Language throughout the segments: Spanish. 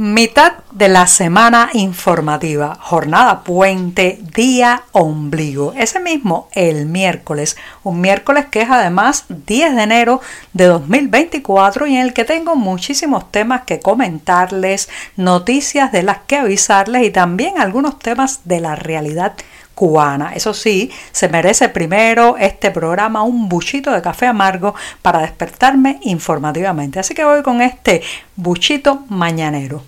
Mitad de la semana informativa, jornada puente, día ombligo. Ese mismo, el miércoles. Un miércoles que es además 10 de enero de 2024 y en el que tengo muchísimos temas que comentarles, noticias de las que avisarles y también algunos temas de la realidad cubana. Eso sí, se merece primero este programa un buchito de café amargo para despertarme informativamente. Así que voy con este buchito mañanero.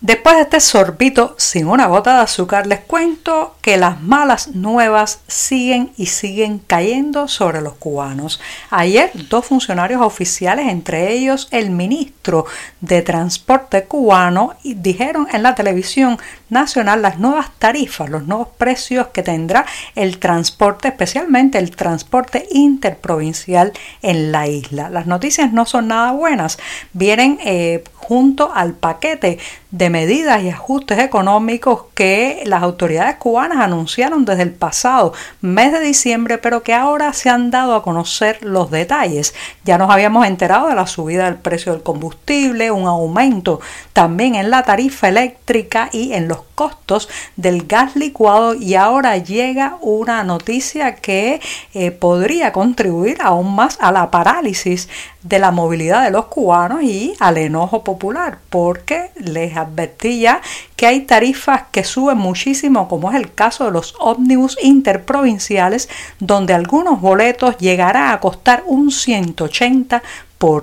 Después de este sorbito sin una gota de azúcar, les cuento que las malas nuevas siguen y siguen cayendo sobre los cubanos. Ayer dos funcionarios oficiales, entre ellos el ministro de Transporte cubano, dijeron en la televisión nacional las nuevas tarifas, los nuevos precios que tendrá el transporte, especialmente el transporte interprovincial en la isla. Las noticias no son nada buenas, vienen eh, junto al paquete de medidas y ajustes económicos que las autoridades cubanas anunciaron desde el pasado mes de diciembre, pero que ahora se han dado a conocer los detalles. Ya nos habíamos enterado de la subida del precio del combustible, un aumento también en la tarifa eléctrica y en los costos del gas licuado y ahora llega una noticia que eh, podría contribuir aún más a la parálisis de la movilidad de los cubanos y al enojo popular, porque les advertí ya que hay tarifas que suben muchísimo, como es el caso de los ómnibus interprovinciales, donde algunos boletos llegarán a costar un 180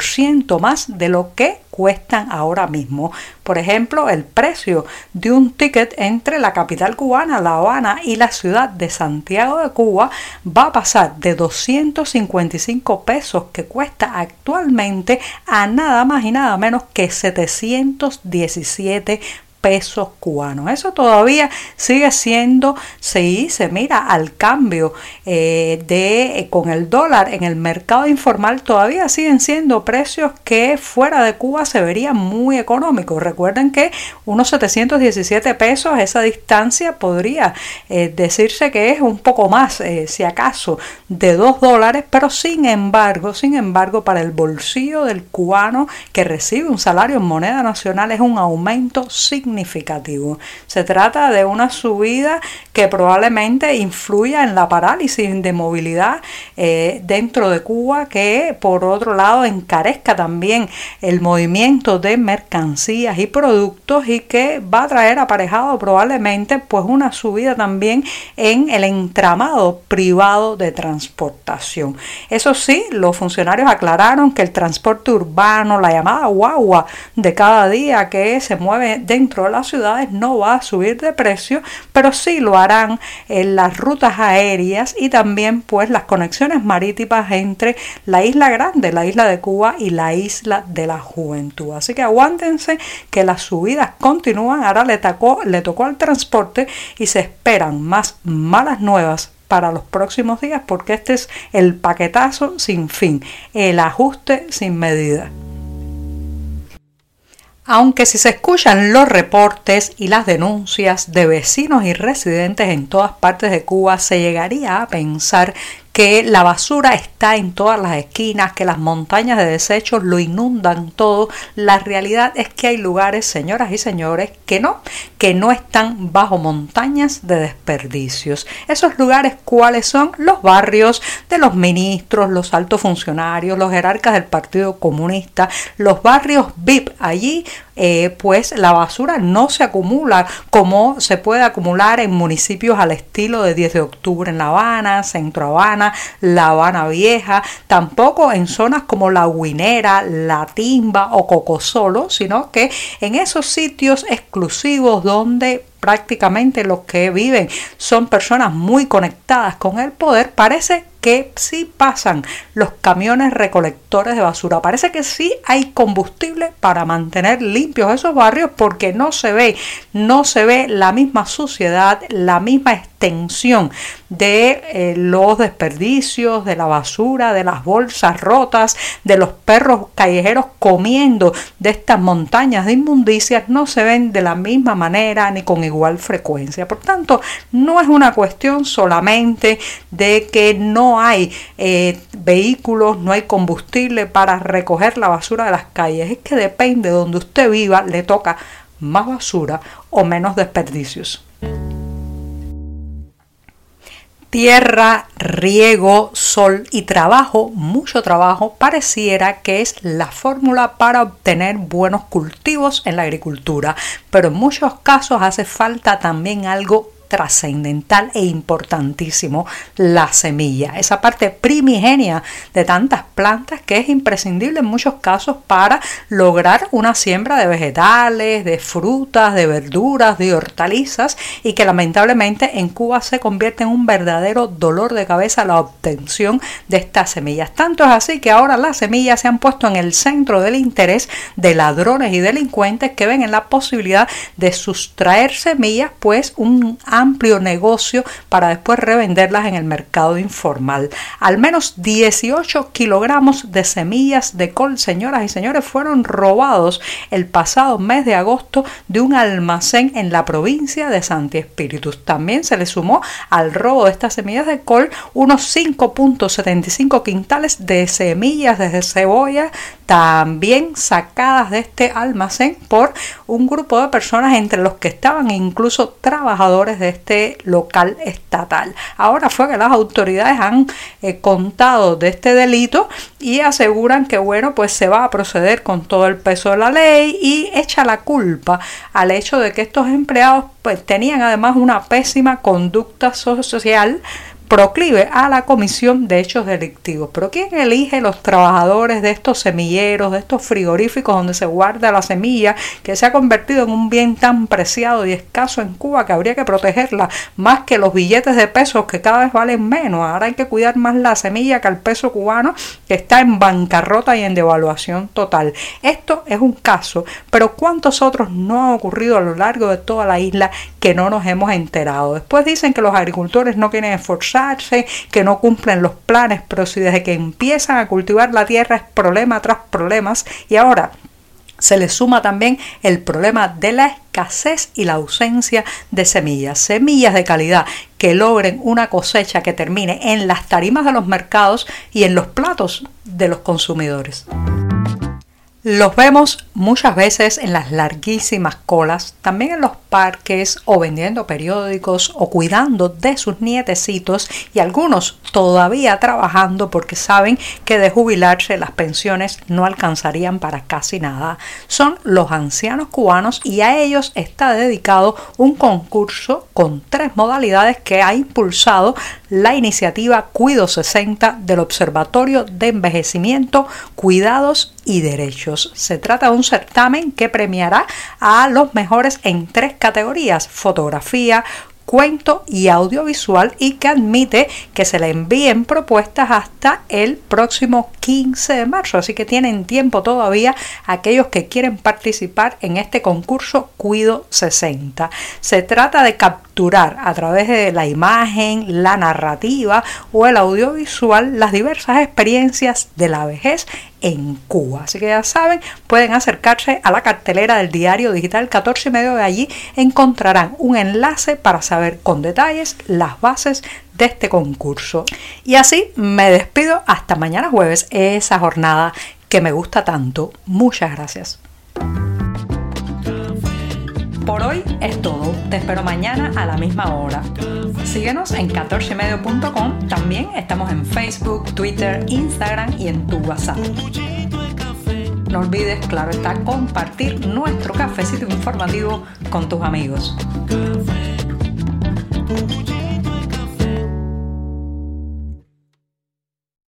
ciento más de lo que cuestan ahora mismo. Por ejemplo, el precio de un ticket entre la capital cubana, La Habana, y la ciudad de Santiago de Cuba va a pasar de 255 pesos que cuesta actualmente a nada más y nada menos que 717 pesos cubanos. Eso todavía sigue siendo, si se mira al cambio eh, de eh, con el dólar en el mercado informal, todavía siguen siendo precios que fuera de Cuba se verían muy económicos. Recuerden que unos 717 pesos, esa distancia podría eh, decirse que es un poco más, si acaso, de 2 dólares, pero sin embargo, sin embargo, para el bolsillo del cubano que recibe un salario en moneda nacional es un aumento significativo significativo. Se trata de una subida que probablemente influya en la parálisis de movilidad eh, dentro de Cuba, que por otro lado encarezca también el movimiento de mercancías y productos y que va a traer aparejado probablemente pues una subida también en el entramado privado de transportación. Eso sí, los funcionarios aclararon que el transporte urbano, la llamada guagua de cada día que se mueve dentro las ciudades no va a subir de precio, pero sí lo harán en las rutas aéreas y también pues las conexiones marítimas entre la isla grande, la isla de Cuba y la isla de la Juventud. Así que aguántense que las subidas continúan, ahora le tocó, le tocó al transporte y se esperan más malas nuevas para los próximos días porque este es el paquetazo sin fin, el ajuste sin medida. Aunque si se escuchan los reportes y las denuncias de vecinos y residentes en todas partes de Cuba, se llegaría a pensar que la basura está en todas las esquinas, que las montañas de desechos lo inundan todo. La realidad es que hay lugares, señoras y señores, que no, que no están bajo montañas de desperdicios. Esos lugares, ¿cuáles son? Los barrios de los ministros, los altos funcionarios, los jerarcas del Partido Comunista, los barrios VIP. Allí eh, pues la basura no se acumula como se puede acumular en municipios al estilo de 10 de octubre en La Habana, Centro Habana, La Habana Vieja, tampoco en zonas como La Guinera, La Timba o Cocosolo, sino que en esos sitios exclusivos donde prácticamente los que viven son personas muy conectadas con el poder, parece que sí pasan los camiones recolectores de basura. Parece que sí hay combustible para mantener limpios esos barrios porque no se ve, no se ve la misma suciedad, la misma de eh, los desperdicios, de la basura, de las bolsas rotas, de los perros callejeros comiendo de estas montañas de inmundicias, no se ven de la misma manera ni con igual frecuencia. Por tanto, no es una cuestión solamente de que no hay eh, vehículos, no hay combustible para recoger la basura de las calles. Es que depende de donde usted viva, le toca más basura o menos desperdicios. Tierra, riego, sol y trabajo, mucho trabajo, pareciera que es la fórmula para obtener buenos cultivos en la agricultura, pero en muchos casos hace falta también algo trascendental e importantísimo la semilla, esa parte primigenia de tantas plantas que es imprescindible en muchos casos para lograr una siembra de vegetales, de frutas, de verduras, de hortalizas y que lamentablemente en Cuba se convierte en un verdadero dolor de cabeza la obtención de estas semillas. Tanto es así que ahora las semillas se han puesto en el centro del interés de ladrones y delincuentes que ven en la posibilidad de sustraer semillas pues un amplio negocio para después revenderlas en el mercado informal. Al menos 18 kilogramos de semillas de col, señoras y señores, fueron robados el pasado mes de agosto de un almacén en la provincia de Santi Espíritus. También se le sumó al robo de estas semillas de col unos 5.75 quintales de semillas de cebolla también sacadas de este almacén por un grupo de personas entre los que estaban incluso trabajadores de este local estatal. Ahora fue que las autoridades han eh, contado de este delito y aseguran que bueno pues se va a proceder con todo el peso de la ley y echa la culpa al hecho de que estos empleados pues tenían además una pésima conducta social proclive a la comisión de hechos delictivos. Pero ¿quién elige los trabajadores de estos semilleros, de estos frigoríficos donde se guarda la semilla, que se ha convertido en un bien tan preciado y escaso en Cuba que habría que protegerla más que los billetes de pesos que cada vez valen menos? Ahora hay que cuidar más la semilla que el peso cubano que está en bancarrota y en devaluación total. Esto es un caso, pero ¿cuántos otros no han ocurrido a lo largo de toda la isla que no nos hemos enterado? Después dicen que los agricultores no quieren esforzar que no cumplen los planes, pero si desde que empiezan a cultivar la tierra es problema tras problemas y ahora se le suma también el problema de la escasez y la ausencia de semillas, semillas de calidad que logren una cosecha que termine en las tarimas de los mercados y en los platos de los consumidores. Los vemos muchas veces en las larguísimas colas, también en los parques o vendiendo periódicos o cuidando de sus nietecitos y algunos todavía trabajando porque saben que de jubilarse las pensiones no alcanzarían para casi nada. Son los ancianos cubanos y a ellos está dedicado un concurso con tres modalidades que ha impulsado la iniciativa Cuido 60 del Observatorio de Envejecimiento, Cuidados y Derechos. Se trata de un certamen que premiará a los mejores en tres categorías, fotografía, cuento y audiovisual y que admite que se le envíen propuestas hasta el próximo 15 de marzo. Así que tienen tiempo todavía aquellos que quieren participar en este concurso Cuido 60. Se trata de capturar a través de la imagen, la narrativa o el audiovisual las diversas experiencias de la vejez en Cuba. Así que ya saben, pueden acercarse a la cartelera del diario digital 14 y medio de allí encontrarán un enlace para saber con detalles las bases de este concurso. Y así me despido hasta mañana jueves, esa jornada que me gusta tanto. Muchas gracias. Por hoy es todo. Te espero mañana a la misma hora. Síguenos en 14medio.com. También estamos en Facebook, Twitter, Instagram y en tu WhatsApp. No olvides, claro está, compartir nuestro cafecito informativo con tus amigos.